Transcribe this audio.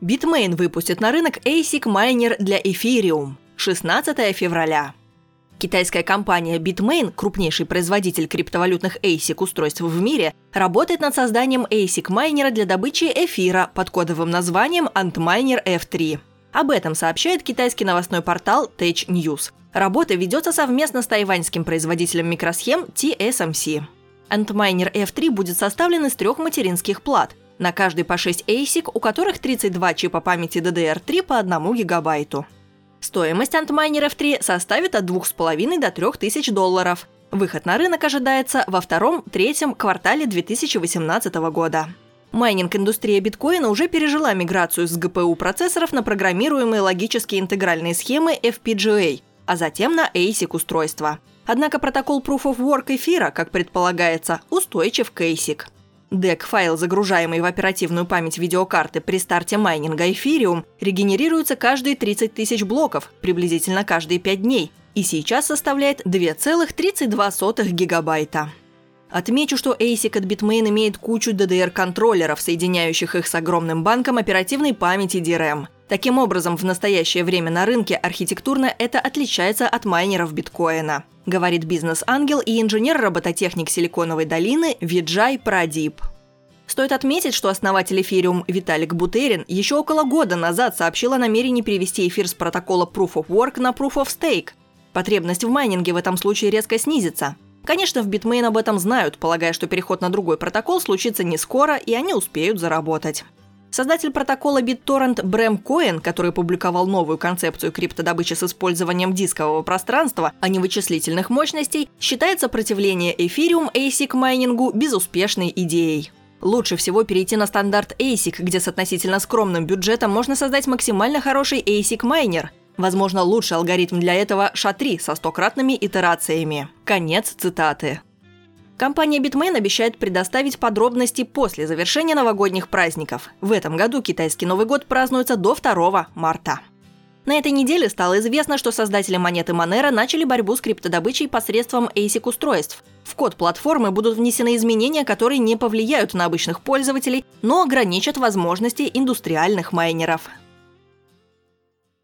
Bitmain выпустит на рынок ASIC майнер для Ethereum 16 февраля. Китайская компания Bitmain, крупнейший производитель криптовалютных ASIC устройств в мире, работает над созданием ASIC майнера для добычи эфира под кодовым названием Antminer F3. Об этом сообщает китайский новостной портал Tech News. Работа ведется совместно с тайваньским производителем микросхем TSMC. Antminer F3 будет составлен из трех материнских плат – на каждый по 6 ASIC, у которых 32 чипа памяти DDR3 по 1 гигабайту. Стоимость Antminer F3 составит от 2,5 до 3000 долларов. Выход на рынок ожидается во втором-третьем квартале 2018 года. Майнинг-индустрия биткоина уже пережила миграцию с GPU-процессоров на программируемые логические интегральные схемы FPGA, а затем на ASIC-устройства. Однако протокол Proof of Work эфира, как предполагается, устойчив к ASIC. DEC-файл, загружаемый в оперативную память видеокарты при старте майнинга Ethereum, регенерируется каждые 30 тысяч блоков, приблизительно каждые 5 дней, и сейчас составляет 2,32 гигабайта. Отмечу, что ASIC от Bitmain имеет кучу DDR-контроллеров, соединяющих их с огромным банком оперативной памяти DRAM. Таким образом, в настоящее время на рынке архитектурно это отличается от майнеров биткоина говорит бизнес-ангел и инженер-робототехник Силиконовой долины Виджай Прадип. Стоит отметить, что основатель эфириум Виталик Бутерин еще около года назад сообщил о намерении перевести эфир с протокола Proof of Work на Proof of Stake. Потребность в майнинге в этом случае резко снизится. Конечно, в Bitmain об этом знают, полагая, что переход на другой протокол случится не скоро, и они успеют заработать. Создатель протокола BitTorrent Брэм Коэн, который публиковал новую концепцию криптодобычи с использованием дискового пространства, а не вычислительных мощностей, считает сопротивление Ethereum ASIC майнингу безуспешной идеей. Лучше всего перейти на стандарт ASIC, где с относительно скромным бюджетом можно создать максимально хороший ASIC майнер. Возможно, лучший алгоритм для этого SHA-3 со стократными итерациями. Конец цитаты. Компания Bitmain обещает предоставить подробности после завершения новогодних праздников. В этом году китайский Новый год празднуется до 2 марта. На этой неделе стало известно, что создатели монеты Monero начали борьбу с криптодобычей посредством ASIC-устройств. В код платформы будут внесены изменения, которые не повлияют на обычных пользователей, но ограничат возможности индустриальных майнеров.